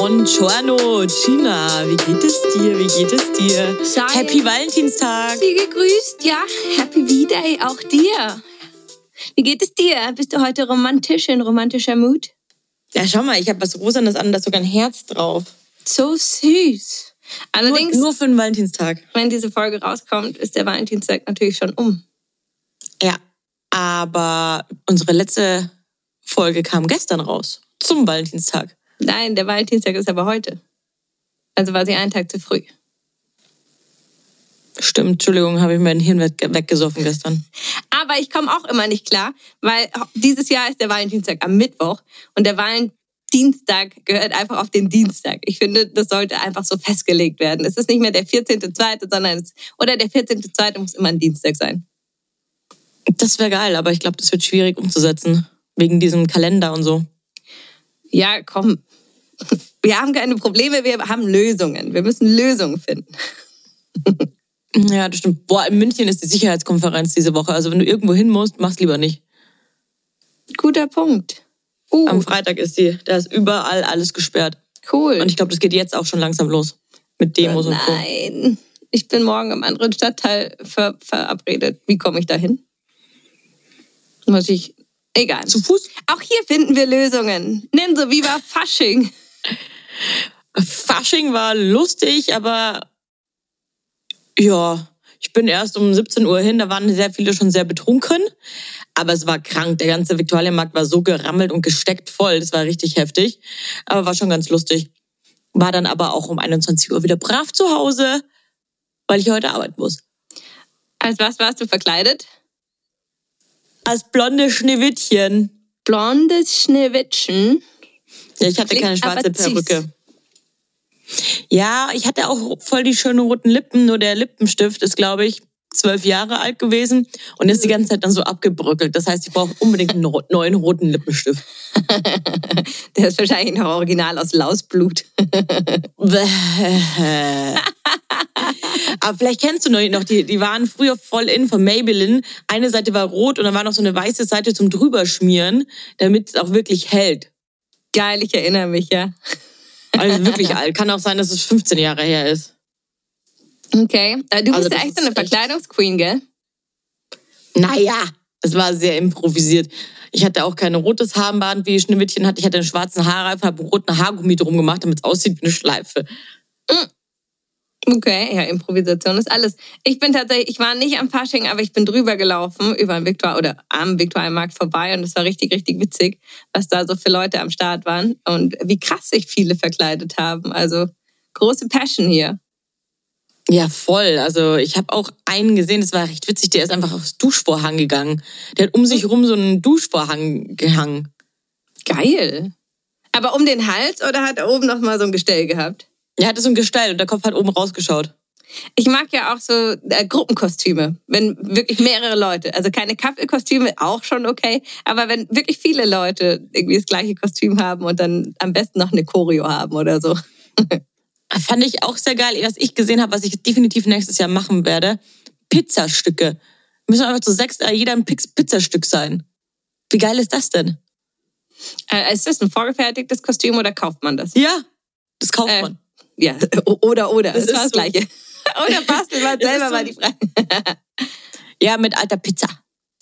Buongiorno, Gina. Wie geht es dir? Wie geht es dir? Sei- Happy Valentinstag. Sie gegrüßt, ja. Happy V-Day auch dir. Wie geht es dir? Bist du heute romantisch, in romantischer Mut? Ja, schau mal, ich habe was Rosanes an, da ist sogar ein Herz drauf. So süß. Nur, Allerdings, nur für den Valentinstag. wenn diese Folge rauskommt, ist der Valentinstag natürlich schon um. Ja, aber unsere letzte Folge kam gestern raus. Zum Valentinstag. Nein, der Valentinstag ist aber heute. Also war sie einen Tag zu früh. Stimmt, Entschuldigung, habe ich mein Hirn weg- weggesoffen gestern. Aber ich komme auch immer nicht klar, weil dieses Jahr ist der Valentinstag am Mittwoch und der Valentinstag gehört einfach auf den Dienstag. Ich finde, das sollte einfach so festgelegt werden. Es ist nicht mehr der 14.2., sondern es, oder der 14.2. muss immer ein Dienstag sein. Das wäre geil, aber ich glaube, das wird schwierig umzusetzen. Wegen diesem Kalender und so. Ja, komm. Wir haben keine Probleme, wir haben Lösungen. Wir müssen Lösungen finden. Ja, das stimmt. Boah, in München ist die Sicherheitskonferenz diese Woche. Also wenn du irgendwo hin musst, mach's lieber nicht. Guter Punkt. Uh, Am Freitag ist die. Da ist überall alles gesperrt. cool. Und ich glaube, das geht jetzt auch schon langsam los. Mit Demos und so. Nein, ich bin morgen im anderen Stadtteil ver verabredet. Wie komme ich da hin? Muss ich. Egal. Zu Fuß? Auch hier finden wir Lösungen. Nenn so wie war Fasching. Fasching war lustig, aber ja, ich bin erst um 17 Uhr hin, da waren sehr viele schon sehr betrunken. Aber es war krank. Der ganze Viktualienmarkt war so gerammelt und gesteckt voll. Das war richtig heftig. Aber war schon ganz lustig. War dann aber auch um 21 Uhr wieder brav zu Hause, weil ich heute arbeiten muss. Als was warst du verkleidet? Als blonde Schneewittchen. Blondes Schneewittchen. Ja, ich hatte Klingt keine schwarze. Perücke. Ja, ich hatte auch voll die schönen roten Lippen, nur der Lippenstift ist, glaube ich, zwölf Jahre alt gewesen und ist die ganze Zeit dann so abgebröckelt. Das heißt, ich brauche unbedingt einen neuen roten Lippenstift. Der ist wahrscheinlich noch original aus Lausblut. Aber vielleicht kennst du noch, die, die waren früher voll in von Maybelline. Eine Seite war rot und dann war noch so eine weiße Seite zum drüberschmieren, damit es auch wirklich hält. Geil, ich erinnere mich, ja. Also wirklich alt. Kann auch sein, dass es 15 Jahre her ist. Okay. Äh, Du Also bist ja das echt so eine Verkleidungsqueen, gell? Naja, es war sehr improvisiert. Ich hatte auch kein rotes Haarband, wie Schneewittchen hatte. Ich hatte einen schwarzen Haarreif, habe einen roten Haargummi drum gemacht, damit es aussieht wie eine Schleife. Okay, ja, Improvisation ist alles. Ich bin tatsächlich, ich war nicht am Fasching, aber ich bin drüber gelaufen über den Viktor oder am Viktualienmarkt vorbei und es war richtig, richtig witzig, was da so für Leute am Start waren und wie krass sich viele verkleidet haben. Also große Passion hier. Ja, voll. Also ich habe auch einen gesehen, das war recht witzig, der ist einfach aufs Duschvorhang gegangen. Der hat um sich rum so einen Duschvorhang gehangen. Geil. Aber um den Hals oder hat er oben noch mal so ein Gestell gehabt? Er hatte so ein Gestell und der Kopf hat oben rausgeschaut. Ich mag ja auch so äh, Gruppenkostüme, wenn wirklich mehrere Leute, also keine Kaffeekostüme, auch schon okay, aber wenn wirklich viele Leute irgendwie das gleiche Kostüm haben und dann am besten noch eine Choreo haben oder so. Fand ich auch sehr geil, was ich gesehen habe, was ich definitiv nächstes Jahr machen werde. Pizzastücke. Müssen einfach zu sechs, äh, jeder ein Pizzastück sein. Wie geil ist das denn? Äh, ist das ein vorgefertigtes Kostüm oder kauft man das? Ja, das kauft Äh, man. Ja, oder, oder. Das Das, war das. Gleiche. oder bastelt man selber mal die Frage. Ja, mit alter Pizza.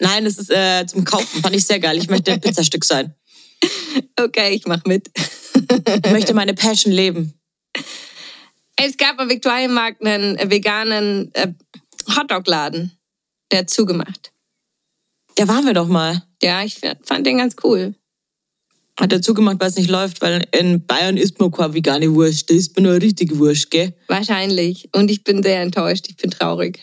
Nein, das ist äh, zum Kaufen. Fand ich sehr geil. Ich möchte ein Pizzastück sein. Okay, ich mach mit. Ich möchte meine Passion leben. Es gab am Viktualienmarkt einen äh, veganen äh, Hotdog-Laden. Der hat zugemacht. Da waren wir doch mal. Ja, ich fand den ganz cool. Hat er zugemacht, weil es nicht läuft, weil in Bayern isst man keine vegane Wurst. Da isst man nur eine richtige Wurst, gell? Wahrscheinlich. Und ich bin sehr enttäuscht. Ich bin traurig.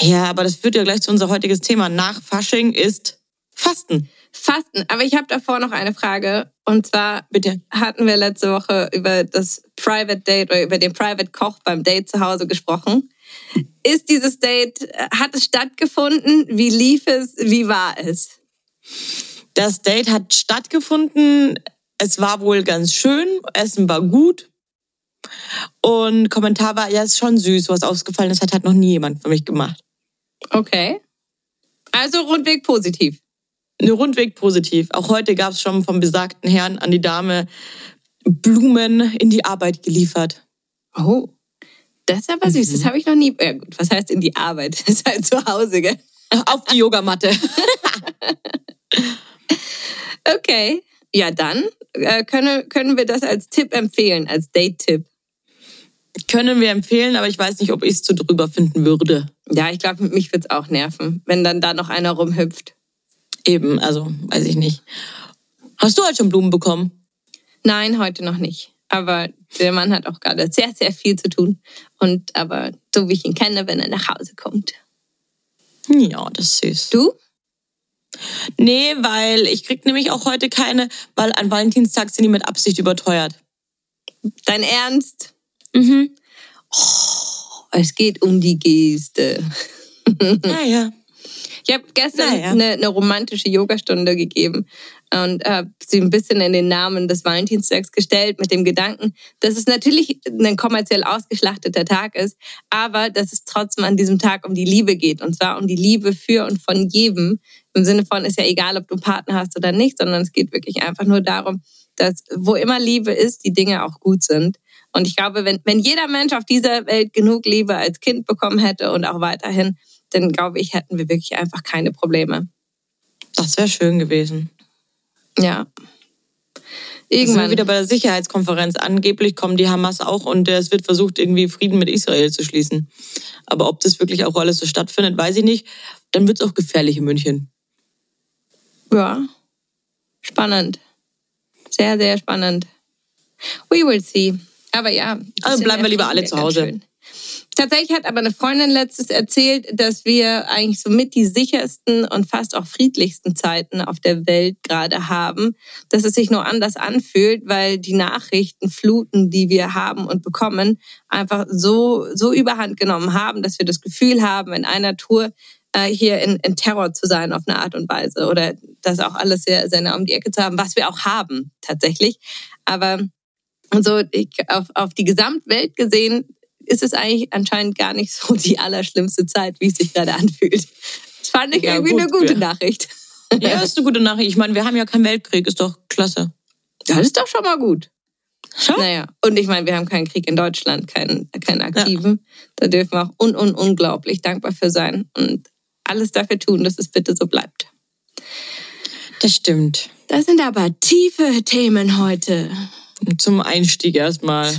Ja, aber das führt ja gleich zu unser heutiges Thema. Nach Fasching ist Fasten. Fasten. Aber ich habe davor noch eine Frage. Und zwar Bitte. hatten wir letzte Woche über das Private Date oder über den Private Koch beim Date zu Hause gesprochen. Ist dieses Date, äh, hat es stattgefunden? Wie lief es? Wie war es? Das Date hat stattgefunden. Es war wohl ganz schön. Essen war gut. Und Kommentar war, ja, ist schon süß. Was ausgefallen ist, hat halt noch nie jemand für mich gemacht. Okay. Also rundweg positiv. Eine Rundweg positiv. Auch heute gab es schon vom besagten Herrn an die Dame Blumen in die Arbeit geliefert. Oh. Das ist aber süß. Das habe ich noch nie. Ja, gut, was heißt in die Arbeit? Das ist halt zu Hause, gell? Auf die Yogamatte. Okay. Ja, dann äh, können, können wir das als Tipp empfehlen, als Date-Tipp. Können wir empfehlen, aber ich weiß nicht, ob ich es zu drüber finden würde. Ja, ich glaube, mich wird's auch nerven, wenn dann da noch einer rumhüpft. Eben, also weiß ich nicht. Hast du heute schon Blumen bekommen? Nein, heute noch nicht. Aber der Mann hat auch gerade sehr, sehr viel zu tun. Und aber so wie ich ihn kenne, wenn er nach Hause kommt. Ja, das ist süß. Du? Nee, weil ich krieg nämlich auch heute keine, weil an Valentinstag sind die mit Absicht überteuert. Dein Ernst? Mhm. Oh, es geht um die Geste. Naja. Ich habe gestern Naja. eine, eine romantische Yogastunde gegeben und habe sie ein bisschen in den Namen des Valentinstags gestellt mit dem Gedanken, dass es natürlich ein kommerziell ausgeschlachteter Tag ist, aber dass es trotzdem an diesem Tag um die Liebe geht und zwar um die Liebe für und von jedem. Im Sinne von ist ja egal, ob du einen Partner hast oder nicht, sondern es geht wirklich einfach nur darum, dass wo immer Liebe ist, die Dinge auch gut sind. Und ich glaube, wenn, wenn jeder Mensch auf dieser Welt genug Liebe als Kind bekommen hätte und auch weiterhin, dann glaube ich, hätten wir wirklich einfach keine Probleme. Das wäre schön gewesen. Ja. Irgendwann sind wir Irgendwann. wieder bei der Sicherheitskonferenz. Angeblich kommen die Hamas auch und es wird versucht, irgendwie Frieden mit Israel zu schließen. Aber ob das wirklich auch alles so stattfindet, weiß ich nicht. Dann wird es auch gefährlich in München. Ja. Spannend. Sehr, sehr spannend. We will see. Aber ja. Also bleiben wir lieber alle zu Hause. schön. Tatsächlich hat aber eine Freundin letztes erzählt, dass wir eigentlich somit die sichersten und fast auch friedlichsten Zeiten auf der Welt gerade haben. Dass es sich nur anders anfühlt, weil die Nachrichtenfluten, die wir haben und bekommen, einfach so, so überhand genommen haben, dass wir das Gefühl haben, in einer Tour hier in, in Terror zu sein auf eine Art und Weise oder das auch alles sehr, sehr nah um die Ecke zu haben, was wir auch haben tatsächlich. Aber so ich, auf, auf die Gesamtwelt gesehen ist es eigentlich anscheinend gar nicht so die allerschlimmste Zeit, wie es sich gerade anfühlt. Das fand ich Ja, irgendwie gut, eine gute ja. Nachricht. Ja, ist eine gute Nachricht. Ich meine, wir haben ja keinen Weltkrieg, ist doch klasse. Das ist doch schon mal gut. Schon? Naja, und ich meine, wir haben keinen Krieg in Deutschland, keinen, keinen aktiven. Da dürfen wir auch un, un, unglaublich dankbar für sein und alles dafür tun, dass es bitte so bleibt. Das stimmt. Das sind aber tiefe Themen heute. Zum Einstieg erstmal.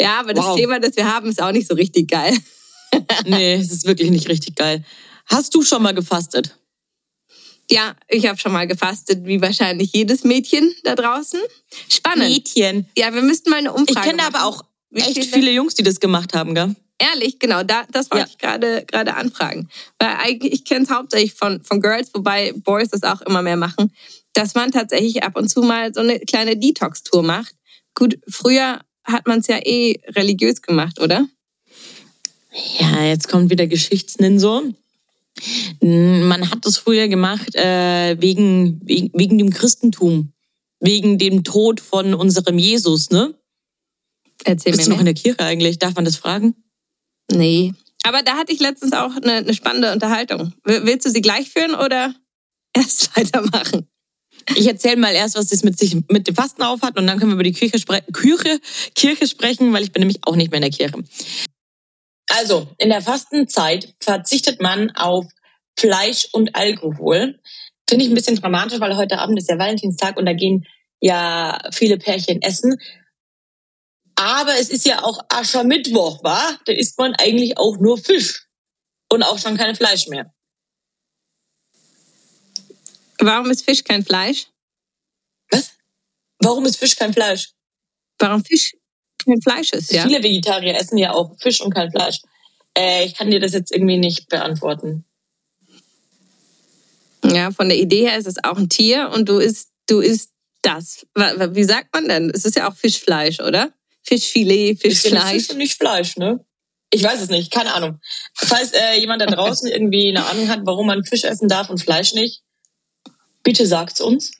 Ja, aber das Wow. Thema, das wir haben, ist auch nicht so richtig geil. Nee, es ist wirklich nicht richtig geil. Hast du schon mal gefastet? Ja, ich habe schon mal gefastet, wie wahrscheinlich jedes Mädchen da draußen. Spannend. Mädchen. Ja, wir müssten mal eine Ich Umfrage kenne aber auch echt viele- viele Jungs, die das gemacht haben, gell? Ehrlich, genau, da, das wollte Ja. ich gerade gerade anfragen. Weil eigentlich, ich kenne es hauptsächlich von, von Girls, wobei Boys das auch immer mehr machen, dass man tatsächlich ab und zu mal so eine kleine Detox-Tour macht. Gut, früher hat man es ja eh religiös gemacht, oder? Ja, jetzt kommt wieder Geschichtsninsor. Man hat das früher gemacht äh, wegen, wegen, wegen dem Christentum. Wegen dem Tod von unserem Jesus, ne? Erzähl Bist mir du noch mehr. in der Kirche eigentlich? Darf man das fragen? Nee. Aber da hatte ich letztens auch eine, eine spannende Unterhaltung. Willst du sie gleich führen oder erst weitermachen? Ich erzähle mal erst, was das mit sich mit dem Fasten auf hat und dann können wir über die Kirche, spre Kirche, Kirche sprechen, weil ich bin nämlich auch nicht mehr in der Kirche. Also, in der Fastenzeit verzichtet man auf Fleisch und Alkohol. Finde ich ein bisschen dramatisch, weil heute Abend ist ja Valentinstag und da gehen ja viele Pärchen essen. Aber es ist ja auch Aschermittwoch, wa? Da isst man eigentlich auch nur Fisch und auch schon kein Fleisch mehr. Warum ist Fisch kein Fleisch? Was? Warum ist Fisch kein Fleisch? Warum Fisch kein Fleisch ist, ja? Viele Vegetarier essen ja auch Fisch und kein Fleisch. Äh, ich kann dir das jetzt irgendwie nicht beantworten. Ja, von der Idee her ist es auch ein Tier und du isst, du isst das. Wie sagt man denn? Es ist ja auch Fischfleisch, oder? Fischfilet, Fischfleisch. Ist nicht Fleisch, ne? Ich weiß es nicht, keine Ahnung. Falls äh, jemand da draußen irgendwie eine Ahnung hat, warum man Fisch essen darf und Fleisch nicht, bitte sagt's uns.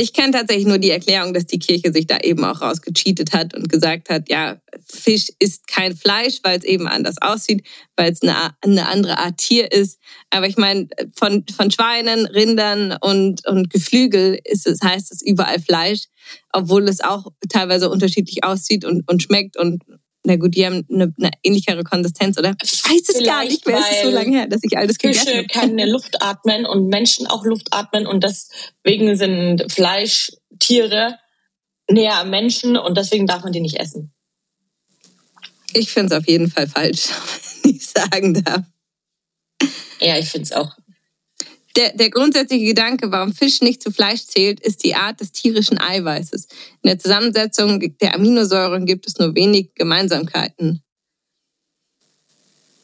Ich kenne tatsächlich nur die Erklärung, dass die Kirche sich da eben auch rausgecheatet hat und gesagt hat, ja, Fisch ist kein Fleisch, weil es eben anders aussieht, weil es eine, eine andere Art Tier ist. Aber ich meine, von, von Schweinen, Rindern und, und Geflügel ist es, heißt es überall Fleisch, obwohl es auch teilweise unterschiedlich aussieht und, und schmeckt und na gut, die haben eine, eine ähnlichere Konsistenz, oder? Ich weiß es Vielleicht, gar nicht mehr. Es ist so lange her, dass ich alles Fische gegessen habe. Fische können Luft atmen und Menschen auch Luft atmen und deswegen sind Fleischtiere näher am Menschen und deswegen darf man die nicht essen. Ich finde es auf jeden Fall falsch, wenn ich sagen darf. Ja, ich finde es auch der, der grundsätzliche Gedanke, warum Fisch nicht zu Fleisch zählt, ist die Art des tierischen Eiweißes. In der Zusammensetzung der Aminosäuren gibt es nur wenig Gemeinsamkeiten.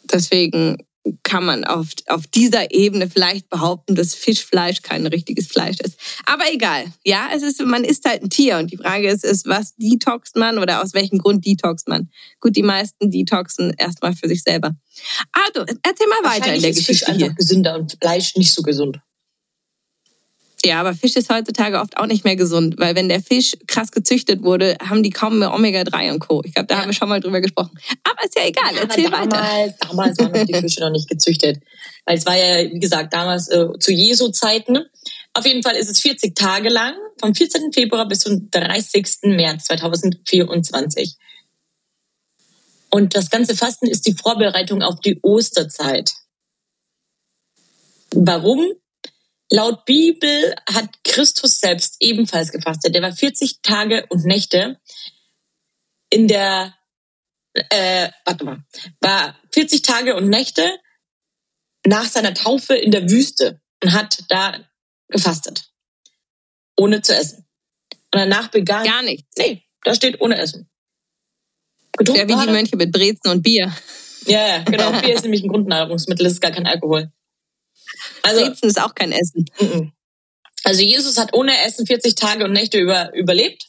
Deswegen kann man auf, auf dieser Ebene vielleicht behaupten, dass Fischfleisch kein richtiges Fleisch ist. Aber egal. Ja, es ist, man isst halt ein Tier und die Frage ist, ist, was detoxt man oder aus welchem Grund detoxt man? Gut, die meisten detoxen erstmal für sich selber. Also, erzähl mal weiter in der Geschichte. Fisch einfach gesünder und Fleisch nicht so gesund. Ja, aber Fisch ist heutzutage oft auch nicht mehr gesund, weil wenn der Fisch krass gezüchtet wurde, haben die kaum mehr Omega-3 und Co. Ich glaube, da ja. haben wir schon mal drüber gesprochen. Aber ist ja egal, ja, erzähl damals, weiter. Damals waren die Fische noch nicht gezüchtet. Weil es war ja, wie gesagt, damals äh, zu Jesu-Zeiten. Auf jeden Fall ist es 40 Tage lang, vom 14. Februar bis zum 30. März 2024. Und das ganze Fasten ist die Vorbereitung auf die Osterzeit. Warum? Laut Bibel hat Christus selbst ebenfalls gefastet. Der war 40 Tage und Nächte in der, äh, warte mal, war 40 Tage und Nächte nach seiner Taufe in der Wüste und hat da gefastet. Ohne zu essen. Und danach begann. Gar nichts. Nee, da steht ohne Essen. Getrunken ja, wie die Mönche mit Brezen und Bier. Ja, ja, genau. Bier ist nämlich ein Grundnahrungsmittel, das ist gar kein Alkohol. Also, Brezen ist auch kein Essen. Also Jesus hat ohne Essen 40 Tage und Nächte über, überlebt,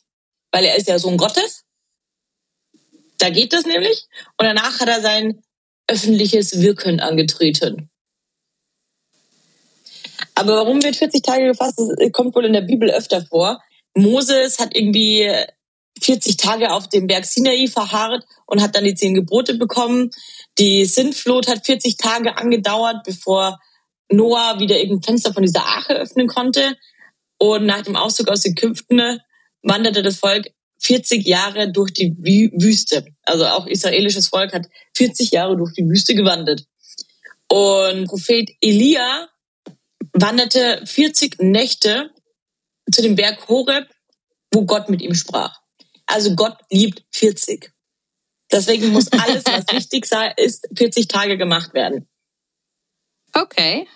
weil er ist ja Sohn Gottes. Da geht das nämlich. Und danach hat er sein öffentliches Wirken angetreten. Aber warum wird 40 Tage gefasst? Das kommt wohl in der Bibel öfter vor. Moses hat irgendwie 40 Tage auf dem Berg Sinai verharrt und hat dann die zehn Gebote bekommen. Die Sintflut hat 40 Tage angedauert, bevor Noah wieder irgendein Fenster von dieser Arche öffnen konnte. Und nach dem Auszug aus Ägypten wanderte das Volk 40 Jahre durch die Wüste. Also auch israelisches Volk hat 40 Jahre durch die Wüste gewandert. Und Prophet Elia wanderte 40 Nächte zu dem Berg Horeb, wo Gott mit ihm sprach. Also Gott liebt 40. Deswegen muss alles, was wichtig sei, ist 40 Tage gemacht werden. Okay.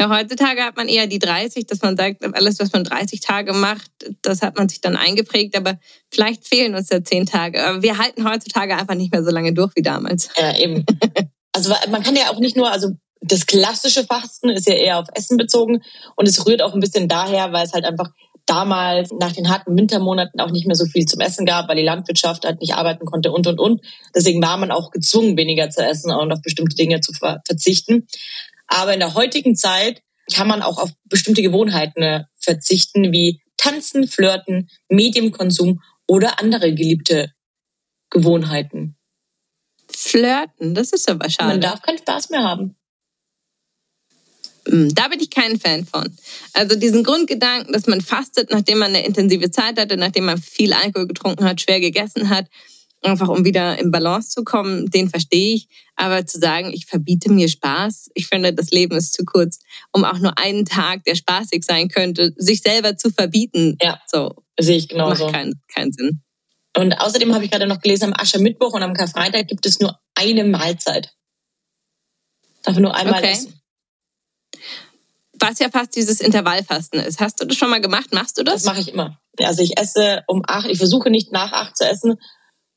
Ja, heutzutage hat man eher die 30, dass man sagt, alles, was man 30 Tage macht, das hat man sich dann eingeprägt, aber vielleicht fehlen uns ja 10 Tage. Aber wir halten heutzutage einfach nicht mehr so lange durch wie damals. Ja, eben. Also man kann ja auch nicht nur, also das klassische Fasten ist ja eher auf Essen bezogen und es rührt auch ein bisschen daher, weil es halt einfach damals nach den harten Wintermonaten auch nicht mehr so viel zum Essen gab, weil die Landwirtschaft halt nicht arbeiten konnte und und und. Deswegen war man auch gezwungen, weniger zu essen und auf bestimmte Dinge zu verzichten. Aber in der heutigen Zeit kann man auch auf bestimmte Gewohnheiten äh, verzichten, wie Tanzen, Flirten, Medienkonsum oder andere geliebte Gewohnheiten. Flirten, das ist aber schade. Man darf keinen Spaß mehr haben. Hm, da bin ich kein Fan von. Also diesen Grundgedanken, dass man fastet, nachdem man eine intensive Zeit hatte, nachdem man viel Alkohol getrunken hat, schwer gegessen hat, einfach um wieder in Balance zu kommen, den verstehe ich. Aber zu sagen, ich verbiete mir Spaß, ich finde, das Leben ist zu kurz, um auch nur einen Tag, der spaßig sein könnte, sich selber zu verbieten. Ja, so sehe ich genauso. Macht keinen, keinen Sinn. Und außerdem habe ich gerade noch gelesen, am Aschermittwoch und am Karfreitag gibt es nur eine Mahlzeit. Darf nur einmal okay. essen. Was ja fast dieses Intervallfasten ist. Hast du das schon mal gemacht? Machst du das? Das mache ich immer. Also ich esse um acht. Ich versuche nicht nach acht zu essen,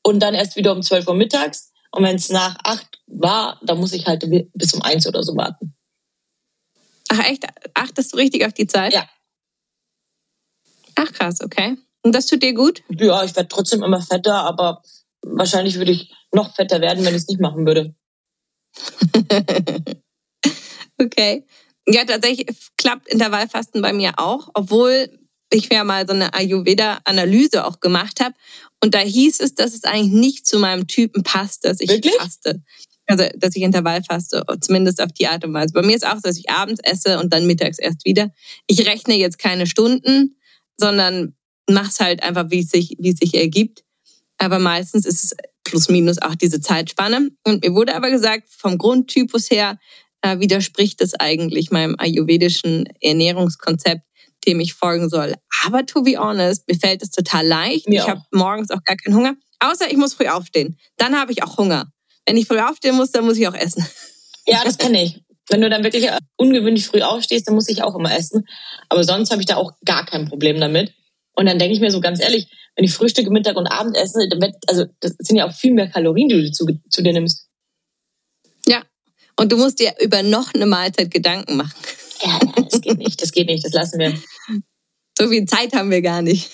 und dann erst wieder um 12 Uhr mittags. Und wenn es nach acht war, dann muss ich halt bis um eins oder so warten. Ach echt? Achtest du richtig auf die Zeit? Ja. Ach krass, okay. Und das tut dir gut? Ja, ich werde trotzdem immer fetter, aber wahrscheinlich würde ich noch fetter werden, wenn ich es nicht machen würde. okay. Ja, tatsächlich klappt Intervallfasten bei mir auch, obwohl ich ja mal so eine Ayurveda-Analyse auch gemacht habe. Und da hieß es, dass es eigentlich nicht zu meinem Typen passt, dass ich Wirklich? faste. Also, dass ich Intervall faste, zumindest auf die Art und Weise. Bei mir ist auch so, dass ich abends esse und dann mittags erst wieder. Ich rechne jetzt keine Stunden, sondern mach's halt einfach, wie es sich, wie es sich ergibt. Aber meistens ist es plus minus auch diese Zeitspanne. Und mir wurde aber gesagt, vom Grundtypus her äh, widerspricht es eigentlich meinem ayurvedischen Ernährungskonzept, dem ich folgen soll. Aber to be honest, mir fällt es total leicht. Mir ich habe morgens auch gar keinen Hunger. Außer ich muss früh aufstehen. Dann habe ich auch Hunger. Wenn ich früh aufstehen muss, dann muss ich auch essen. Ja, das kenne ich. Wenn du dann wirklich ungewöhnlich früh aufstehst, dann muss ich auch immer essen. Aber sonst habe ich da auch gar kein Problem damit. Und dann denke ich mir so ganz ehrlich, wenn ich Frühstücke, Mittag und Abend esse, dann wird, also das sind ja auch viel mehr Kalorien, die du zu, zu dir nimmst. Ja. Und du musst dir über noch eine Mahlzeit Gedanken machen. Ja, nein, das geht nicht, das geht nicht, das lassen wir. So viel Zeit haben wir gar nicht.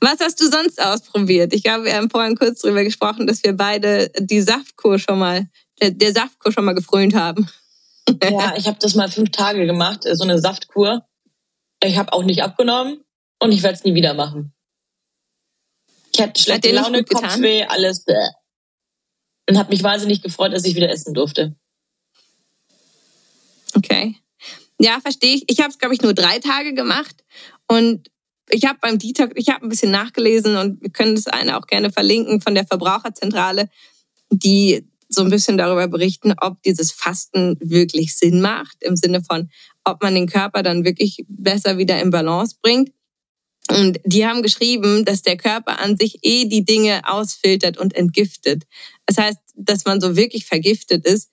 Was hast du sonst ausprobiert? Ich glaube, wir haben vorhin kurz drüber gesprochen, dass wir beide die Saftkur schon mal, der, der Saftkur schon mal gefrönt haben. Ja, ich habe das mal fünf Tage gemacht, so eine Saftkur. Ich habe auch nicht abgenommen und ich werde es nie wieder machen. Ich hatte schlechte Laune? Kopfweh, alles. Bäh. Und habe mich wahnsinnig gefreut, dass ich wieder essen durfte. Okay. Ja, verstehe ich. Ich habe es, glaube ich, nur drei Tage gemacht. Und ich habe beim Detox, ich habe ein bisschen nachgelesen und wir können das eine auch gerne verlinken von der Verbraucherzentrale, die so ein bisschen darüber berichten, ob dieses Fasten wirklich Sinn macht, im Sinne von, ob man den Körper dann wirklich besser wieder in Balance bringt. Und die haben geschrieben, dass der Körper an sich eh die Dinge ausfiltert und entgiftet. Das heißt, dass man so wirklich vergiftet ist,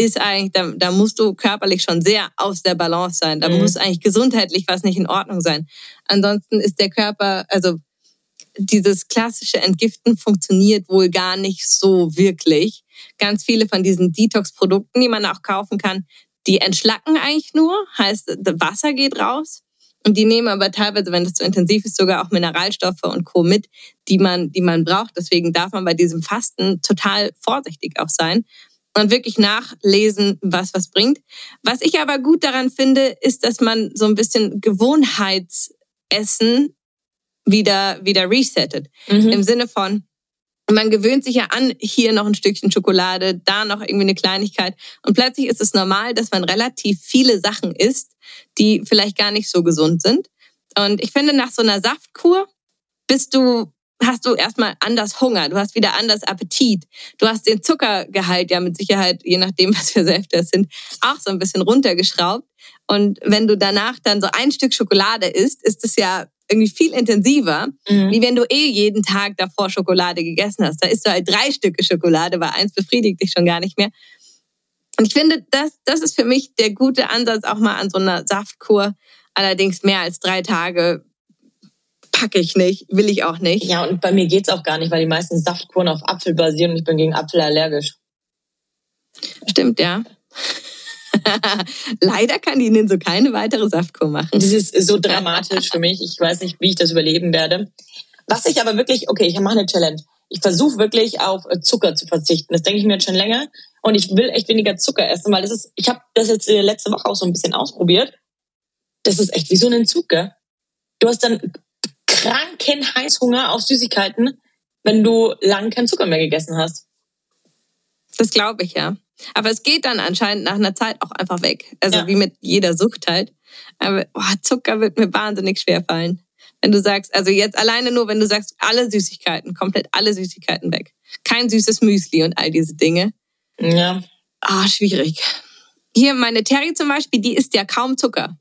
ist eigentlich, da, da musst du körperlich schon sehr aus der Balance sein. Da Mhm. muss eigentlich gesundheitlich was nicht in Ordnung sein. Ansonsten ist der Körper, also dieses klassische Entgiften funktioniert wohl gar nicht so wirklich. Ganz viele von diesen Detox-Produkten, die man auch kaufen kann, die entschlacken eigentlich nur, heißt, das Wasser geht raus. Und die nehmen aber teilweise, wenn das zu intensiv ist, sogar auch Mineralstoffe und Co. mit, die man, die man braucht. Deswegen darf man bei diesem Fasten total vorsichtig auch sein und wirklich nachlesen, was was bringt. Was ich aber gut daran finde, ist, dass man so ein bisschen Gewohnheitsessen wieder, wieder resettet. Mhm. Im Sinne von, man gewöhnt sich ja an, hier noch ein Stückchen Schokolade, da noch irgendwie eine Kleinigkeit. Und plötzlich ist es normal, dass man relativ viele Sachen isst, die vielleicht gar nicht so gesund sind. Und ich finde, nach so einer Saftkur bist du, hast du erstmal anders Hunger, du hast wieder anders Appetit. Du hast den Zuckergehalt ja mit Sicherheit, je nachdem, was für Säfte es sind, auch so ein bisschen runtergeschraubt. Und wenn du danach dann so ein Stück Schokolade isst, ist es ja irgendwie viel intensiver, Mhm. wie wenn du eh jeden Tag davor Schokolade gegessen hast. Da isst du halt drei Stücke Schokolade, weil eins befriedigt dich schon gar nicht mehr. Und ich finde, das, das ist für mich der gute Ansatz auch mal an so einer Saftkur. Allerdings mehr als drei Tage packe ich nicht, will ich auch nicht. Ja, und bei mir geht's auch gar nicht, weil die meisten Saftkuren auf Apfel basieren und ich bin gegen Apfel allergisch. Stimmt, ja. Leider kann die Ihnen so keine weitere Saftkur machen. Das ist so dramatisch für mich. Ich weiß nicht, wie ich das überleben werde. Was ich aber wirklich, okay, ich mache eine Challenge. Ich versuche wirklich auf äh, Zucker zu verzichten. Das denke ich mir jetzt schon länger. Und ich will echt weniger Zucker essen, weil das ist, ich habe das jetzt äh, letzte Woche auch so ein bisschen ausprobiert. Das ist echt wie so ein Entzug, gell? Du hast dann kranken Heißhunger auf Süßigkeiten, wenn du lang keinen Zucker mehr gegessen hast. Das glaube ich, ja. Aber es geht dann anscheinend nach einer Zeit auch einfach weg. Also Ja. wie mit jeder Sucht halt. Aber oh, Zucker wird mir wahnsinnig schwer fallen. Wenn du sagst, also jetzt alleine nur, wenn du sagst, alle Süßigkeiten, komplett alle Süßigkeiten weg. Kein süßes Müsli und all diese Dinge. Ja. Ah, schwierig. Hier meine Terry zum Beispiel, die isst ja kaum Zucker.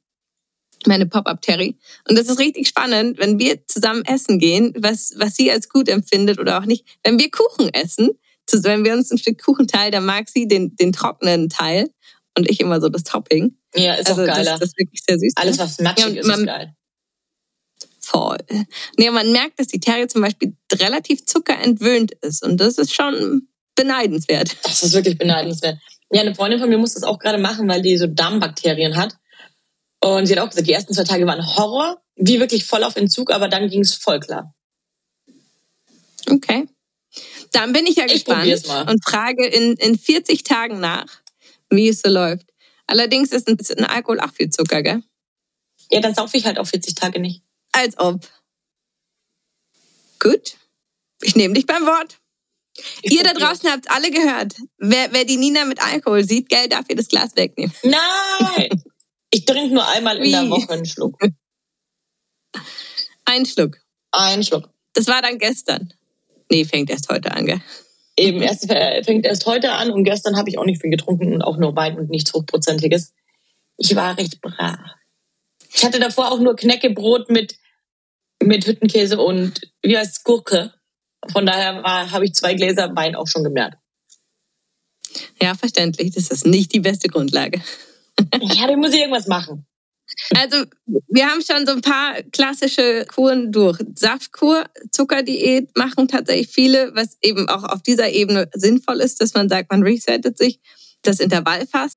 Meine Pop-Up Terry. Und das ist richtig spannend, wenn wir zusammen essen gehen, was, was sie als gut empfindet oder auch nicht. Wenn wir Kuchen essen, wenn wir uns ein Stück Kuchen teilen, dann mag sie den, den trockenen Teil und ich immer so das Topping. Ja, ist also auch geiler. Das, das ist wirklich sehr süß. Alles, was matschig Ja, ist, man- ist geil. Voll. Nee, man merkt, dass die Terry zum Beispiel relativ zuckerentwöhnt ist. Und das ist schon beneidenswert. Das ist wirklich beneidenswert. Ja, eine Freundin von mir muss das auch gerade machen, weil die so Darmbakterien hat. Und sie hat auch gesagt, die ersten zwei Tage waren Horror, wie wirklich voll auf Entzug, aber dann ging es voll klar. Okay. Dann bin ich ja ich gespannt und frage in, in 40 Tagen nach, wie es so läuft. Allerdings ist ein, ein Alkohol auch viel Zucker, gell? Ja, dann saufe ich halt auch 40 Tage nicht. Als ob. Gut. Ich nehme dich beim Wort. Ich ihr da draußen habt alle gehört. Wer, wer die Nina mit Alkohol sieht, Geld darf ihr das Glas wegnehmen. Nein! Ich trinke nur einmal in der Woche einen Schluck. Ein Schluck. Ein Schluck. Das war dann gestern. Nee, fängt erst heute an, gell? Eben, erst fängt erst heute an und gestern habe ich auch nicht viel getrunken und auch nur Wein und nichts Hochprozentiges. Ich war recht brav. Ich hatte davor auch nur Knäckebrot mit, mit Hüttenkäse und wie heißt Gurke. Von daher habe ich zwei Gläser Wein auch schon gemerkt. Ja, verständlich. Das ist nicht die beste Grundlage. Ja, da muss ich irgendwas machen. Also wir haben schon so ein paar klassische Kuren durch. Saftkur, Zuckerdiät machen tatsächlich viele, was eben auch auf dieser Ebene sinnvoll ist, dass man sagt, man resettet sich. Das Intervallfasten.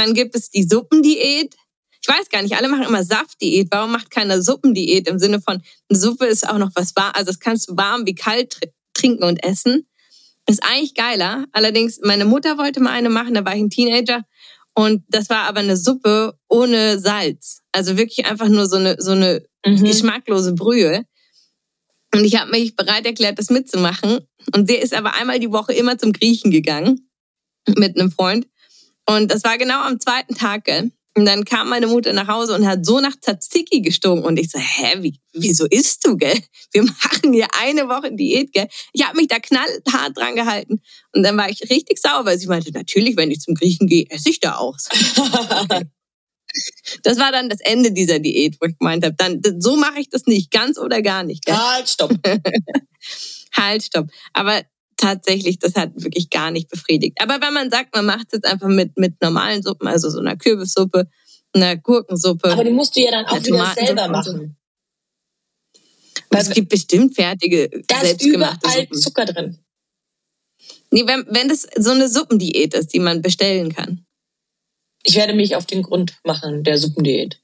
Dann gibt es die Suppendiät. Ich weiß gar nicht, alle machen immer Saftdiät. Warum macht keiner Suppendiät im Sinne von eine Suppe ist auch noch was warm, also das kannst du warm wie kalt trinken und essen. Ist eigentlich geiler. Allerdings, meine Mutter wollte mal eine machen, da war ich ein Teenager. Und das war aber eine Suppe ohne Salz. Also wirklich einfach nur so eine, so eine mhm. geschmacklose Brühe. Und ich habe mich bereit erklärt, das mitzumachen. Und sie ist aber einmal die Woche immer zum Griechen gegangen mit einem Freund. Und das war genau am zweiten Tag. Gell? Und dann kam meine Mutter nach Hause und hat so nach Tzatziki gestunken. Und ich so, hä, wie, wieso isst du, gell? Wir machen hier eine Woche Diät, gell? Ich habe mich da knallhart dran gehalten. Und dann war ich richtig sauer, weil sie meinte, natürlich, wenn ich zum Griechen gehe, esse ich da auch. Das war dann das Ende dieser Diät, wo ich gemeint habe, dann so mache ich das nicht, ganz oder gar nicht. Gell? Halt, stopp. halt, stopp. Aber tatsächlich, das hat wirklich gar nicht befriedigt. Aber wenn man sagt, man macht es jetzt einfach mit, mit normalen Suppen, also so einer Kürbissuppe, einer Gurkensuppe. Aber die musst du ja dann auch wieder selber machen. Weil es gibt bestimmt fertige, da selbstgemachte ist überall Suppen. Zucker drin. Nee, wenn, wenn das so eine Suppendiät ist, die man bestellen kann. Ich werde mich auf den Grund machen der Suppendiät.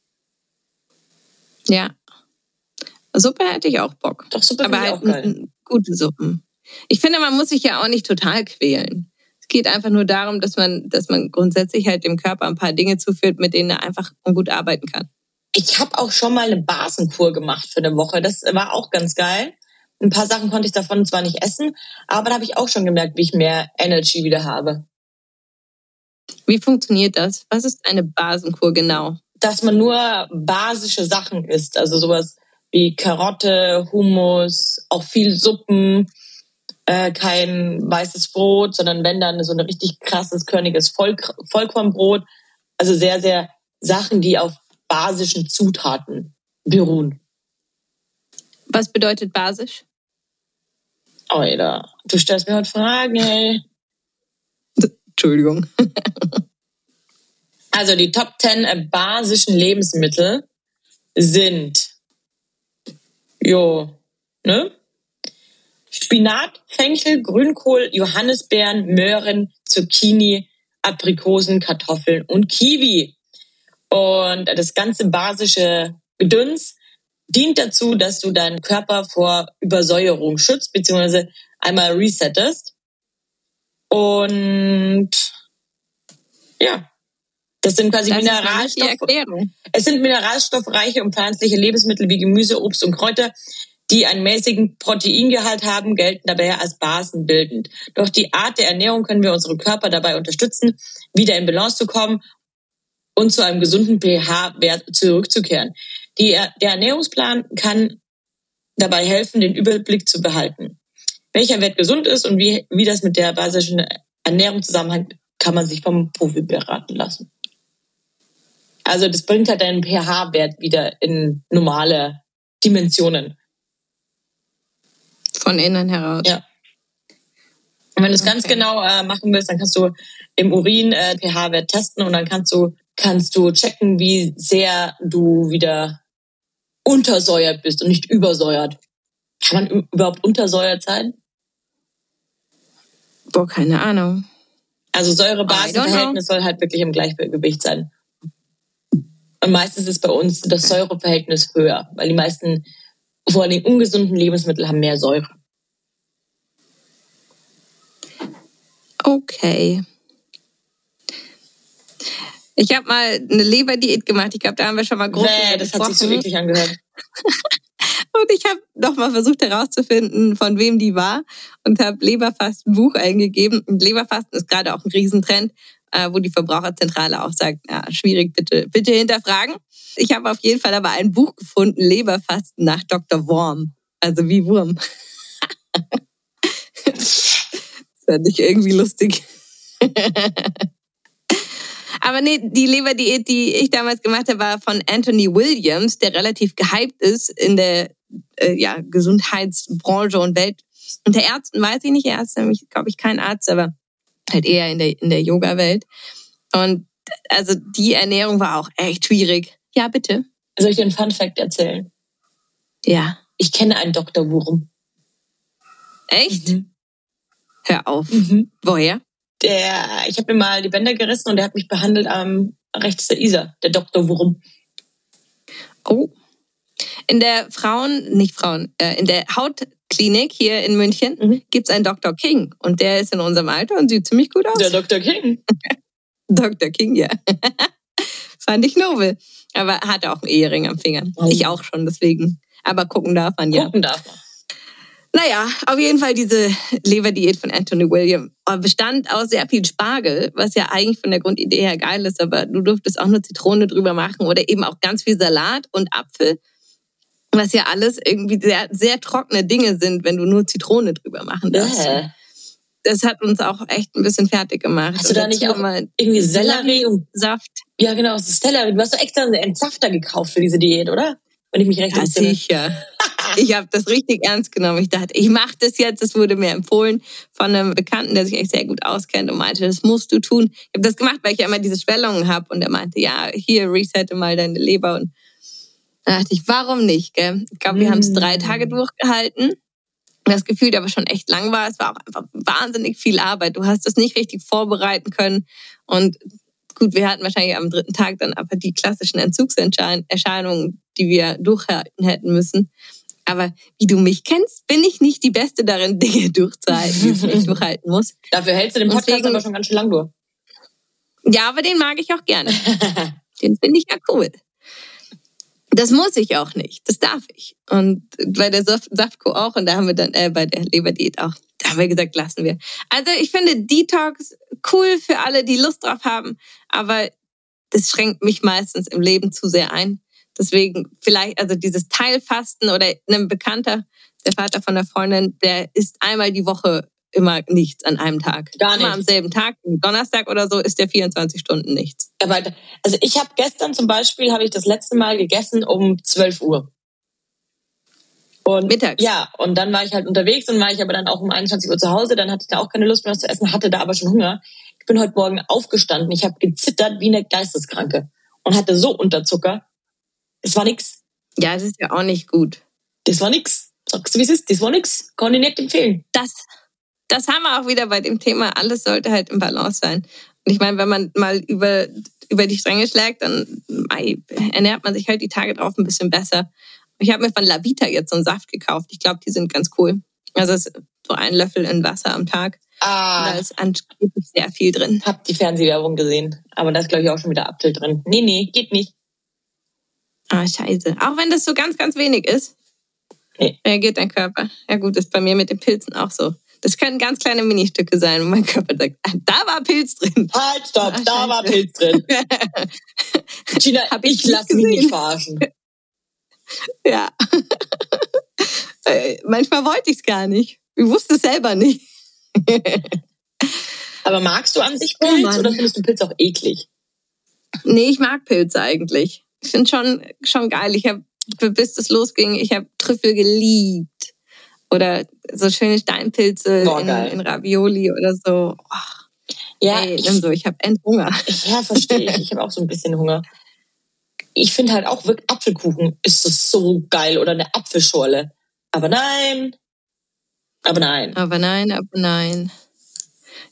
Ja. Suppe hätte ich auch Bock. Doch, Suppe Aber halt auch geil. gute Suppen. Ich finde, man muss sich ja auch nicht total quälen. Es geht einfach nur darum, dass man, dass man grundsätzlich halt dem Körper ein paar Dinge zuführt, mit denen er einfach gut arbeiten kann. Ich habe auch schon mal eine Basenkur gemacht für eine Woche. Das war auch ganz geil. Ein paar Sachen konnte ich davon zwar nicht essen, aber da habe ich auch schon gemerkt, wie ich mehr Energy wieder habe. Wie funktioniert das? Was ist eine Basenkur genau? Dass man nur basische Sachen isst, also sowas wie Karotte, Hummus, auch viel Suppen, äh, kein weißes Brot, sondern wenn dann so ein richtig krasses, körniges Vollk Vollkornbrot. Also sehr, sehr Sachen, die auf basischen Zutaten beruhen. Was bedeutet basisch? Alter, du stellst mir heute Fragen, ey. Entschuldigung. also die Top 10 basischen Lebensmittel sind, jo, ne? Spinat, Fenchel, Grünkohl, Johannisbeeren, Möhren, Zucchini, Aprikosen, Kartoffeln und Kiwi. Und das ganze basische Gedöns dient dazu, dass du deinen Körper vor Übersäuerung schützt, beziehungsweise einmal resettest. Und ja, das sind quasi das Mineralstoffe. Es sind mineralstoffreiche und pflanzliche Lebensmittel wie Gemüse, Obst und Kräuter, die einen mäßigen Proteingehalt haben, gelten dabei als basenbildend. Durch die Art der Ernährung können wir unsere Körper dabei unterstützen, wieder in Balance zu kommen und zu einem gesunden pH-Wert zurückzukehren. Die, der Ernährungsplan kann dabei helfen, den Überblick zu behalten. welcher Wert gesund ist und wie, wie das mit der basischen Ernährung zusammenhängt, kann man sich vom Profi beraten lassen. Also das bringt halt deinen pH-Wert wieder in normale Dimensionen. Von innen heraus. Ja. Und wenn du es okay. ganz genau äh, machen willst, dann kannst du im Urin äh, pH-Wert testen und dann kannst du kannst du checken, wie sehr du wieder untersäuert bist und nicht übersäuert. Kann man überhaupt untersäuert sein? Boah, keine Ahnung. Also Säure-Basen-Verhältnis soll halt wirklich im Gleichgewicht sein. Und meistens ist bei uns das Säureverhältnis höher, weil die meisten, vor allem ungesunden Lebensmittel haben mehr Säure. Okay. Ich habe mal eine Leberdiät gemacht. Ich glaube, da haben wir schon mal grob nee, das hat sich so eklig angehört. und ich habe noch mal versucht herauszufinden, von wem die war und habe Leberfasten Buch eingegeben. Und Leberfasten ist gerade auch ein Riesentrend, äh, wo die Verbraucherzentrale auch sagt, ja, schwierig, bitte, bitte hinterfragen. Ich habe auf jeden Fall aber ein Buch gefunden, Leberfasten nach Dr. Worm. Also wie Wurm. das fand ich irgendwie lustig. Aber nee, die Leberdiät, die ich damals gemacht habe, war von Anthony Williams, der relativ gehypt ist in der äh, ja, Gesundheitsbranche und Welt. Unter Ärzten weiß ich nicht, er ist nämlich, glaube ich, kein Arzt, aber halt eher in der, in der Yoga-Welt. Und also die Ernährung war auch echt schwierig. Ja, bitte. Soll ich dir einen Fun-Fact erzählen? Ja. Ich kenne einen Dr. Wurm. Echt? Mhm. Hör auf. Mhm. Woher? der, ich habe mir mal die Bänder gerissen und der hat mich behandelt am rechts der Isar, der Dr. Wurm. Oh. In der Frauen, nicht Frauen, äh, in der Hautklinik hier in München mhm. gibt es einen Dr. King und der ist in unserem Alter und sieht ziemlich gut aus. Der Dr. King. Dr. King, ja. Fand ich nobel. Aber hatte auch einen Ehering am Finger. Oh. Ich auch schon, deswegen. Aber gucken darf man ja. Gucken darf man. Naja, auf jeden Fall diese Leberdiät von Anthony William bestand aus sehr viel Spargel, was ja eigentlich von der Grundidee her geil ist, aber du durftest auch nur Zitrone drüber machen oder eben auch ganz viel Salat und Apfel, was ja alles irgendwie sehr, sehr trockene Dinge sind, wenn du nur Zitrone drüber machen darfst. Äh. Das hat uns auch echt ein bisschen fertig gemacht. Hast du da nicht auch mal irgendwie Sellerie und Saft? Ja, genau, Sellerie. Du hast doch extra einen Entsafter gekauft für diese Diät, oder? Wenn ich mich recht ja, entsinne. sicher. ich habe das richtig ernst genommen. Ich dachte, ich mache das jetzt. Es wurde mir empfohlen von einem Bekannten, der sich echt sehr gut auskennt und meinte, das musst du tun. Ich habe das gemacht, weil ich ja immer diese Schwellungen habe. Und er meinte, ja, hier resette mal deine Leber. Und da dachte ich, warum nicht? Gell? Ich glaube, wir mm. haben es drei Tage durchgehalten. Das Gefühl aber schon echt lang war. Es war auch einfach wahnsinnig viel Arbeit. Du hast das nicht richtig vorbereiten können. Und gut, wir hatten wahrscheinlich am dritten Tag dann aber die klassischen Entzugserscheinungen, die wir durchhalten hätten müssen. Aber wie du mich kennst, bin ich nicht die Beste darin, Dinge durchzuhalten, die ich nicht durchhalten muss. Dafür hältst du den Podcast Deswegen, aber schon ganz schön lang durch. Ja, aber den mag ich auch gerne. den finde ich ja cool. Das muss ich auch nicht. Das darf ich. Und bei der Saftco auch. Und da haben wir dann, äh, bei der Leberdiät auch. Da haben wir gesagt, lassen wir. Also ich finde Detox cool für alle, die Lust drauf haben. Aber das schränkt mich meistens im Leben zu sehr ein. Deswegen vielleicht, also dieses Teilfasten oder einem Bekannter, der Vater von der Freundin, der isst einmal die Woche immer nichts an einem Tag. Gar nicht. Immer am selben Tag, Donnerstag oder so, ist der 24 Stunden nichts. Aber also ich habe gestern zum Beispiel, habe ich das letzte Mal gegessen um 12 Uhr. Und, Mittags? Ja, und dann war ich halt unterwegs und war ich aber dann auch um 21 Uhr zu Hause. Dann hatte ich da auch keine Lust mehr was zu essen, hatte da aber schon Hunger. Ich bin heute Morgen aufgestanden. Ich habe gezittert wie eine Geisteskranke und hatte so Unterzucker. Das war nix. Ja, das ist ja auch nicht gut. Das war nix. Sagst du, wie es ist? Das war nix. Kann ich nicht empfehlen. Das, das haben wir auch wieder bei dem Thema. Alles sollte halt im Balance sein. Und ich meine, wenn man mal über, über die Stränge schlägt, dann ernährt man sich halt die Tage drauf ein bisschen besser. Ich habe mir von Lavita jetzt so einen Saft gekauft. Ich glaube, die sind ganz cool. Also es ist so ein Löffel in Wasser am Tag. Ah. da ist angeblich sehr viel drin. Hab die Fernsehwerbung gesehen. Aber da ist, glaube ich, auch schon wieder Apfel drin. Nee, nee, geht nicht. Ah, scheiße. Auch wenn das so ganz, ganz wenig ist, nee. reagiert dein Körper. Ja gut, das ist bei mir mit den Pilzen auch so. Das können ganz kleine Ministücke sein, wo mein Körper sagt, ah, da war Pilz drin. Halt, stopp, ah, da war Pilz drin. Gina, Hab ich, ich lass mich nicht verarschen. Ja. Äh, manchmal wollte ich es gar nicht. Ich wusste es selber nicht. Aber magst du an sich Pilz oh oder findest du Pilz auch eklig? Nee, ich mag Pilze eigentlich. Ich finde schon, schon geil. Ich habe, bis das losging, ich habe Trüffel geliebt. Oder so schöne Steinpilze Boah, in, in, Ravioli oder so. Oh, ja, ey, ich, so, ich habe Hunger. Ja, verstehe ich. Ich habe auch so ein bisschen Hunger. Ich finde halt auch wirklich Apfelkuchen ist das so geil oder eine Apfelschorle. Aber nein. Aber nein. Aber nein, aber nein.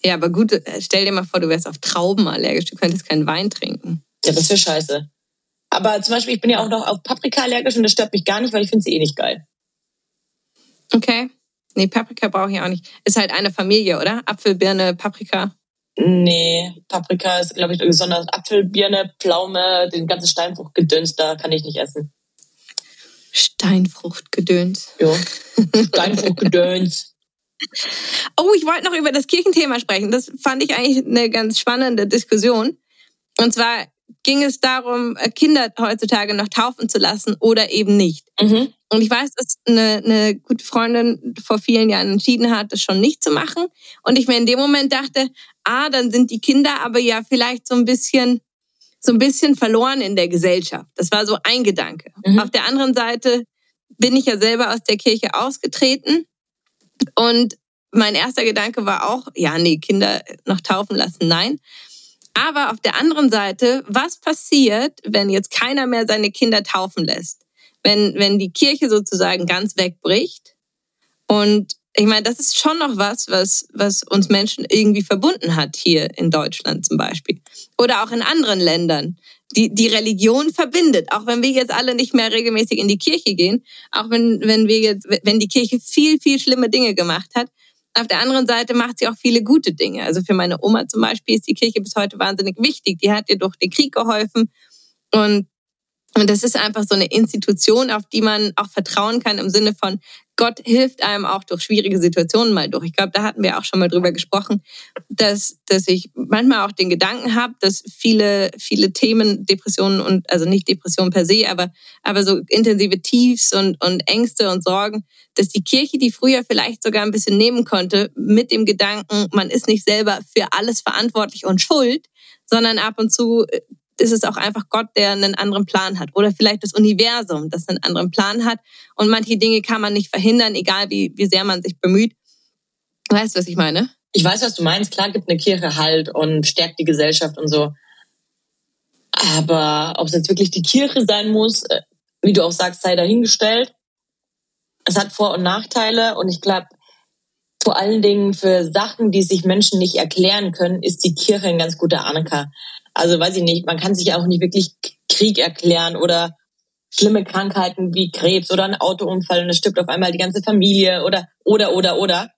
Ja, aber gut, äh, stell dir mal vor, du wärst auf Trauben allergisch, du könntest keinen Wein trinken. Ja, das wäre scheiße. Aber zum Beispiel, ich bin ja auch noch auf Paprika allergisch und das stört mich gar nicht, weil ich finde sie eh nicht geil. Okay. Nee, Paprika brauche ich auch nicht. Ist halt eine Familie, oder? Apfel, Birne, Paprika. Nee, Paprika ist, glaube ich, besonders Apfel, Birne, Pflaume, den ganzen Steinfruchtgedöns, da kann ich nicht essen. Steinfruchtgedöns. Ja, Steinfruchtgedöns. Oh, ich wollte noch über das Kirchenthema sprechen. Das fand ich eigentlich eine ganz spannende Diskussion. Und zwar ging es darum, äh, Kinder heutzutage noch taufen zu lassen oder eben nicht. Mhm. Und ich weiß, dass eine, eine gute Freundin vor vielen Jahren entschieden hat, das schon nicht zu machen. Und ich mir in dem Moment dachte, ah, dann sind die Kinder aber ja vielleicht so ein bisschen, so ein bisschen verloren in der Gesellschaft. Das war so ein Gedanke. Mhm. Auf der anderen Seite bin ich ja selber aus der Kirche ausgetreten und mein erster Gedanke war auch, ja, nee, Kinder noch taufen lassen, nein. Aber auf der anderen Seite, was passiert, wenn jetzt keiner mehr seine Kinder taufen lässt? Wenn, wenn die Kirche sozusagen ganz wegbricht? Und ich meine, das ist schon noch was, was, was uns Menschen irgendwie verbunden hat, hier in Deutschland zum Beispiel. Oder auch in anderen Ländern. Die, die Religion verbindet, auch wenn wir jetzt alle nicht mehr regelmäßig in die Kirche gehen, auch wenn, wenn wir jetzt, wenn die Kirche viel, viel schlimme Dinge gemacht hat, auf der anderen Seite macht sie auch viele gute Dinge. Also für meine Oma zum Beispiel ist die Kirche bis heute wahnsinnig wichtig. Die hat ihr durch den Krieg geholfen und und das ist einfach so eine Institution, auf die man auch vertrauen kann im Sinne von, Gott hilft einem auch durch schwierige Situationen mal durch. Ich glaube, da hatten wir auch schon mal drüber gesprochen, dass, dass ich manchmal auch den Gedanken habe, dass viele, viele Themen, Depressionen und, also nicht Depressionen per se, aber, aber so intensive Tiefs und, und Ängste und Sorgen, dass die Kirche die früher vielleicht sogar ein bisschen nehmen konnte mit dem Gedanken, man ist nicht selber für alles verantwortlich und schuld, sondern ab und zu ist es auch einfach Gott, der einen anderen Plan hat. Oder vielleicht das Universum, das einen anderen Plan hat. Und manche Dinge kann man nicht verhindern, egal wie, wie sehr man sich bemüht. Weißt du, was ich meine? Ich weiß, was du meinst. Klar gibt eine Kirche Halt und stärkt die Gesellschaft und so. Aber ob es jetzt wirklich die Kirche sein muss, äh, wie du auch sagst, sei dahingestellt. Es hat Vor- und Nachteile und ich glaube, vor allen Dingen für Sachen, die sich Menschen nicht erklären können, ist die Kirche ein ganz guter Anker. Also weiß ich nicht, man kann sich ja auch nicht wirklich Krieg erklären oder schlimme Krankheiten wie Krebs oder ein Autounfall und es stirbt auf einmal die ganze Familie oder oder oder oder.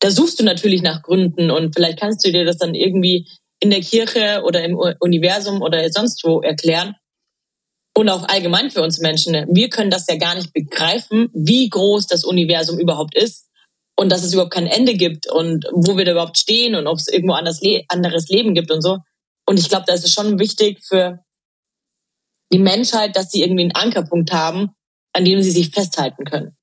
Da suchst du natürlich nach Gründen und vielleicht kannst du dir das dann irgendwie in der Kirche oder im Universum oder sonst wo erklären. Und auch allgemein für uns Menschen. Wir können das ja gar nicht begreifen, wie groß das Universum überhaupt ist und dass es überhaupt kein Ende gibt und wo wir da überhaupt stehen und ob es irgendwo anders anderes Leben gibt und so. Und ich glaube, da ist es schon wichtig für die Menschheit, dass sie irgendwie einen Ankerpunkt haben, an dem sie sich festhalten können.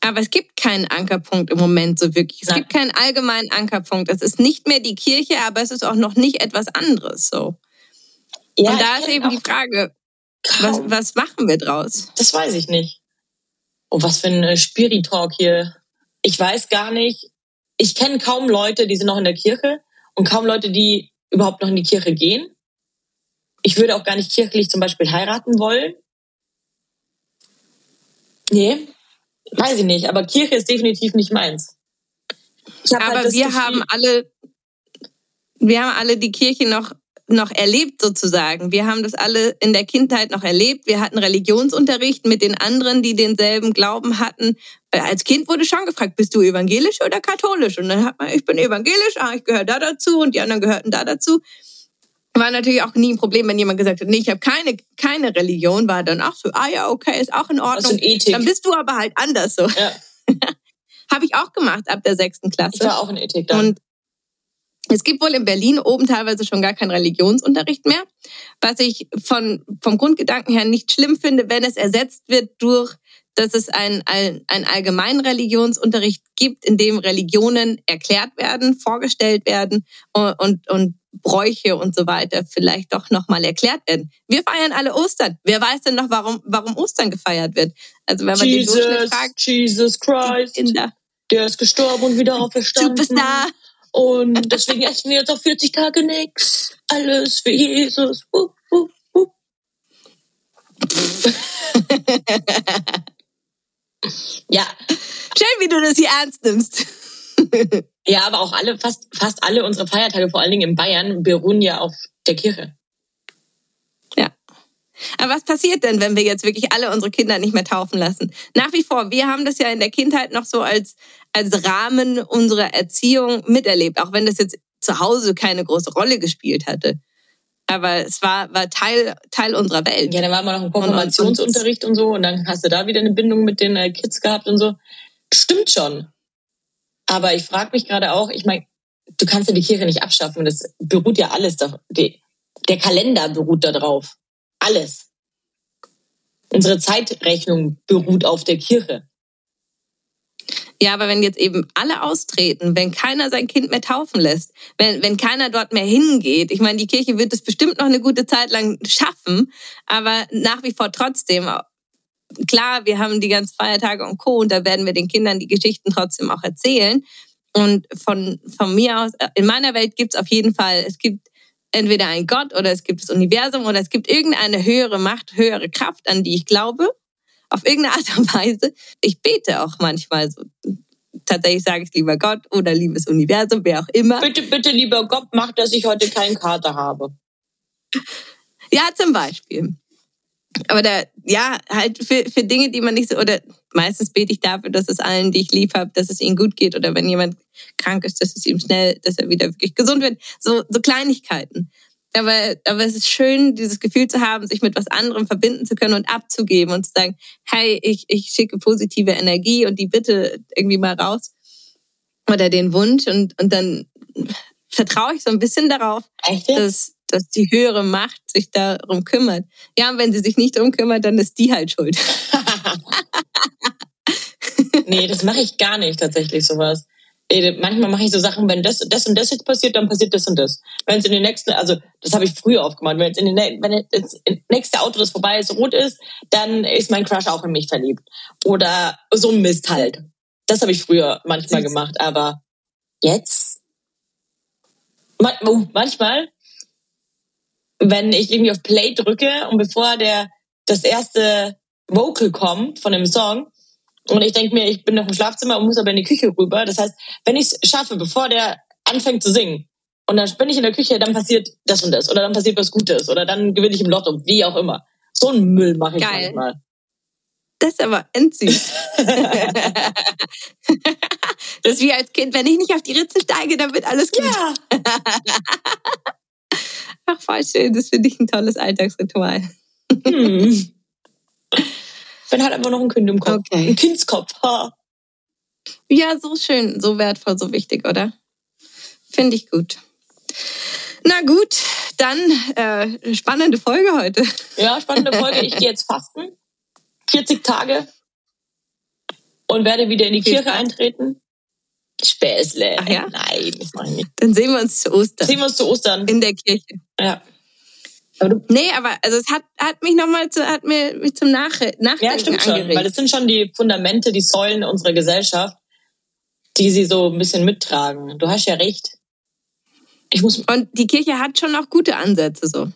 Aber es gibt keinen Ankerpunkt im Moment so wirklich. Es Nein. gibt keinen allgemeinen Ankerpunkt. Es ist nicht mehr die Kirche, aber es ist auch noch nicht etwas anderes so. Ja, Und da ist eben die Frage, was, was machen wir draus? Das weiß ich nicht. Oh, was für ein äh, Spiritalk hier. Ich weiß gar nicht. Ich kenne kaum Leute, die sind noch in der Kirche und kaum Leute, die überhaupt noch in die Kirche gehen. Ich würde auch gar nicht kirchlich zum Beispiel heiraten wollen. Nee, weiß ich nicht. Aber Kirche ist definitiv nicht meins. Halt aber halt wir haben alle, wir haben alle die Kirche noch noch erlebt sozusagen. Wir haben das alle in der Kindheit noch erlebt. Wir hatten Religionsunterricht mit den anderen, die denselben Glauben hatten. Äh, als Kind wurde schon gefragt, bist du evangelisch oder katholisch? Und dann hat man, ich bin evangelisch, ah, ich gehöre da dazu und die anderen gehörten da dazu. War natürlich auch nie ein Problem, wenn jemand gesagt hat, nee, ich habe keine, keine Religion, war dann auch so, ah ja, okay, ist auch in Ordnung. Also Ethik. Dann bist du aber halt anders so. Ja. habe ich auch gemacht ab der sechsten Klasse. Ich war auch in Ethik dann. Und es gibt wohl in Berlin oben teilweise schon gar keinen Religionsunterricht mehr, was ich von, vom Grundgedanken her nicht schlimm finde, wenn es ersetzt wird durch dass es einen, einen allgemeinen Religionsunterricht gibt, in dem Religionen erklärt werden, vorgestellt werden und, und, und Bräuche und so weiter vielleicht doch nochmal erklärt werden. Wir feiern alle Ostern. Wer weiß denn noch, warum, warum Ostern gefeiert wird? Also wenn man Jesus, den Durchschnitt fragt. Jesus Christ. Der ist gestorben und wieder auferstanden. Superstar. Und deswegen essen wir jetzt auch 40 Tage nichts. Alles für Jesus. Uh, uh, uh. ja. Schön, wie du das hier ernst nimmst. ja, aber auch alle, fast, fast alle unsere Feiertage, vor allen Dingen in Bayern, beruhen ja auf der Kirche. Aber was passiert denn, wenn wir jetzt wirklich alle unsere Kinder nicht mehr taufen lassen? Nach wie vor, wir haben das ja in der Kindheit noch so als, als Rahmen unserer Erziehung miterlebt, auch wenn das jetzt zu Hause keine große Rolle gespielt hatte. Aber es war, war Teil, Teil unserer Welt. Ja, da war mal noch ein Konfirmationsunterricht und, so und dann hast du da wieder eine Bindung mit den äh, Kids gehabt und so. Stimmt schon. Aber ich frage mich gerade auch, ich meine, du kannst ja die Kirche nicht abschaffen. Das beruht ja alles, da, der Kalender beruht da drauf. Alles. Unsere Zeitrechnung beruht auf der Kirche. Ja, aber wenn jetzt eben alle austreten, wenn keiner sein Kind mehr taufen lässt, wenn, wenn keiner dort mehr hingeht, ich meine, die Kirche wird es bestimmt noch eine gute Zeit lang schaffen, aber nach wie vor trotzdem, klar, wir haben die ganzen Feiertage und Co. und da werden wir den Kindern die Geschichten trotzdem auch erzählen. Und von, von mir aus, in meiner Welt gibt es auf jeden Fall, es gibt entweder einen Gott oder es gibt das Universum oder es gibt irgendeine höhere Macht, höhere Kraft, an die ich glaube auf irgendeine Art und Weise. Ich bete auch manchmal so. Tatsächlich sage ich lieber Gott oder liebes Universum, wer auch immer. Bitte, bitte, lieber Gott, mach, dass ich heute keinen Kater habe. Ja, zum Beispiel. Aber da, ja, halt für, für Dinge, die man nicht so, oder meistens bete ich dafür, dass es allen, die ich lieb habe, dass es ihnen gut geht. Oder wenn jemand krank ist, dass es ihm schnell, dass er wieder wirklich gesund wird. So, so Kleinigkeiten. Aber, aber es ist schön, dieses Gefühl zu haben, sich mit was anderem verbinden zu können und abzugeben und zu sagen, hey, ich, ich schicke positive Energie und die Bitte irgendwie mal raus. Oder den Wunsch und, und dann vertraue ich so ein bisschen darauf, dass, dass die höhere Macht sich darum kümmert. Ja, und wenn sie sich nicht darum kümmert, dann ist die halt schuld. nee, das mache ich gar nicht tatsächlich sowas manchmal mache ich so Sachen, wenn das, das und das jetzt passiert, dann passiert das und das. Wenn es in den nächsten, also das habe ich früher oft gemacht, wenn jetzt in den, wenn das nächste Auto, das vorbei ist, rot ist, dann ist mein Crush auch in mich verliebt. Oder so ein Mist halt. Das habe ich früher manchmal gemacht, aber jetzt oh, manchmal, wenn ich irgendwie auf Play drücke und bevor der das erste Vocal kommt von dem Song, und ich denke mir, ich bin noch im Schlafzimmer und muss aber in die Küche rüber. Das heißt, wenn ich es schaffe, bevor der anfängt zu singen, und dann bin ich in der Küche, dann passiert das und das. Oder dann passiert was Gutes. Oder dann gewinne ich im Lotto, wie auch immer. So einen Müll mache ich Geil. manchmal. Das ist aber endsüß. das ist wie als Kind, wenn ich nicht auf die Ritze steige, dann wird alles gut. Ja. Ach, voll schön. Das finde ich ein tolles Alltagsritual. Hm. Wenn halt einfach noch ein Kind im Kopf. Okay. Ein Kindskopf. Ha. Ja, so schön, so wertvoll, so wichtig, oder? Finde ich gut. Na gut, dann äh, spannende Folge heute. Ja, spannende Folge. Ich gehe jetzt fasten. 40 Tage. Und werde wieder in die Kirche eintreten. Späßle. Ach ja? Nein, das mache ich nicht. Dann sehen wir uns zu Ostern. Sehen wir uns zu Ostern. In der Kirche. Ja. Aber nee, aber also es hat, hat mich nochmal zu, hat mir mich zum Nach Nachdenken Ja, stimmt angeregt. schon, weil das sind schon die Fundamente, die Säulen unserer Gesellschaft, die sie so ein bisschen mittragen. Du hast ja recht. Ich muss Und die Kirche hat schon auch gute Ansätze so.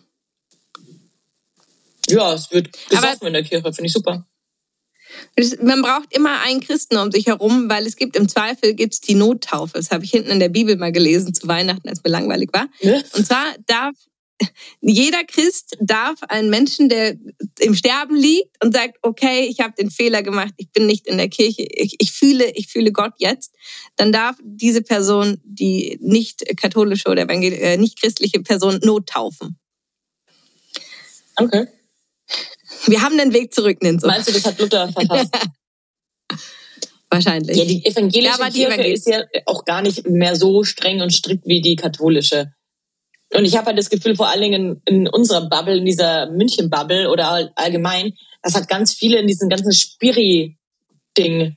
Ja, es wird gesoffen in der Kirche, finde ich super. Man braucht immer einen Christen um sich herum, weil es gibt im Zweifel gibt's die Nottaufe. Das habe ich hinten in der Bibel mal gelesen zu Weihnachten, als mir langweilig war. Ja? Und zwar darf jeder Christ darf einen Menschen, der im Sterben liegt und sagt, okay, ich habe den Fehler gemacht, ich bin nicht in der Kirche, ich, ich, fühle, ich fühle Gott jetzt, dann darf diese Person, die nicht katholische oder äh, nicht christliche Person, nottaufen. Okay. Wir haben den Weg zurück, Ninso. Meinst du, das hat Luther verfasst? Wahrscheinlich. Ja, die evangelische ja, die Kirche Evangel ist ja auch gar nicht mehr so streng und strikt wie die katholische. Und ich habe halt das Gefühl, vor allen Dingen in, in unserer Bubble, in dieser München-Bubble oder allgemein, das hat ganz viele in diesen ganzen Spiri-Ding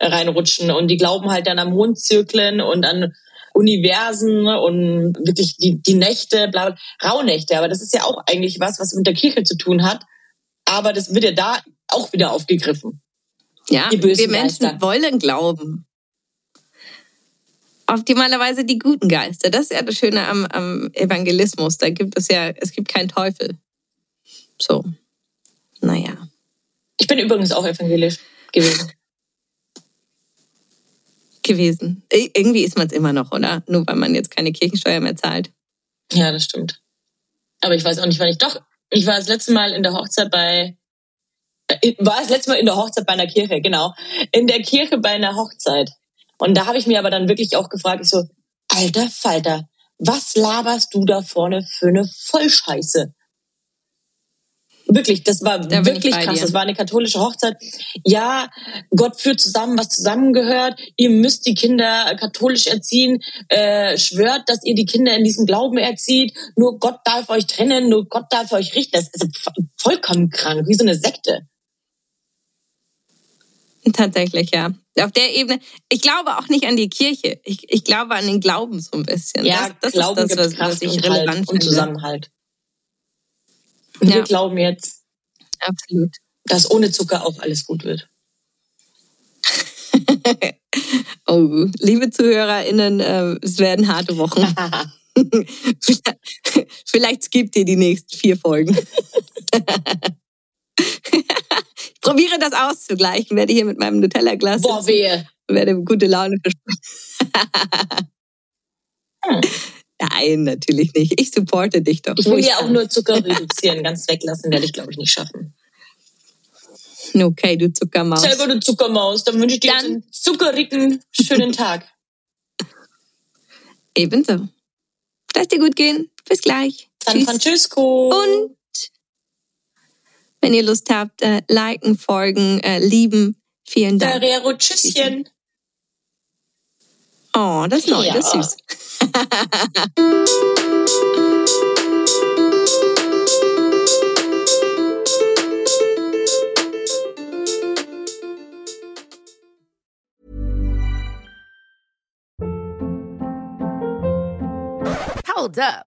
reinrutschen und die glauben halt dann an Mondzirkeln und an Universen und wirklich die, die Nächte, bla, bla, Rauhnächte. Aber das ist ja auch eigentlich was, was mit der Kirche zu tun hat. Aber das wird ja da auch wieder aufgegriffen. Ja, wir Menschen Geister. wollen glauben. Optimalerweise die guten Geister. Das ist ja das Schöne am, am Evangelismus. Da gibt es ja, es gibt keinen Teufel. So. Naja. Ich bin übrigens auch evangelisch gewesen. gewesen. Irgendwie ist man es immer noch, oder? Nur weil man jetzt keine Kirchensteuer mehr zahlt. Ja, das stimmt. Aber ich weiß auch nicht, wann ich doch. Ich war das letzte Mal in der Hochzeit bei. Äh, war das letzte Mal in der Hochzeit bei einer Kirche, genau. In der Kirche bei einer Hochzeit. Und da habe ich mir aber dann wirklich auch gefragt, ich so, alter Falter, was laberst du da vorne für eine Vollscheiße? Wirklich, das war da wirklich krass. Dir. Das war eine katholische Hochzeit. Ja, Gott führt zusammen, was zusammengehört. Ihr müsst die Kinder katholisch erziehen. Äh, schwört, dass ihr die Kinder in diesem Glauben erzieht. Nur Gott darf euch trennen, nur Gott darf euch richten. Das ist vollkommen krank, wie so eine Sekte. Tatsächlich, ja. Auf der Ebene. Ich glaube auch nicht an die Kirche. Ich, ich glaube an den Glauben so ein bisschen. Ja, das, das Glauben ist das, was, was ich relevant halt und Zusammenhalt. Und ja. wir glauben jetzt, Absolut. dass ohne Zucker auch alles gut wird. oh, liebe ZuhörerInnen, äh, es werden harte Wochen. Vielleicht skippt ihr die nächsten vier Folgen. Probiere das auszugleichen, werde hier mit meinem Nutella-Glas. Boah, wehe. Werde gute Laune versprechen. hm. Nein, natürlich nicht. Ich supporte dich doch. Ich will ja auch nur Zucker reduzieren. Ganz weglassen werde ich, glaube ich, nicht schaffen. Okay, du Zuckermaus. Selber du Zuckermaus. Dann wünsche ich dir Dann, einen zuckerrigen, schönen Tag. Ebenso. Lass dir gut gehen. Bis gleich. San Tschüss. Francisco. Und wenn ihr Lust habt, äh, liken, folgen, äh, lieben. Vielen Dank. Ferrero, Tschüsschen. Oh, das ist neu, ja. das ist süß. Hold up.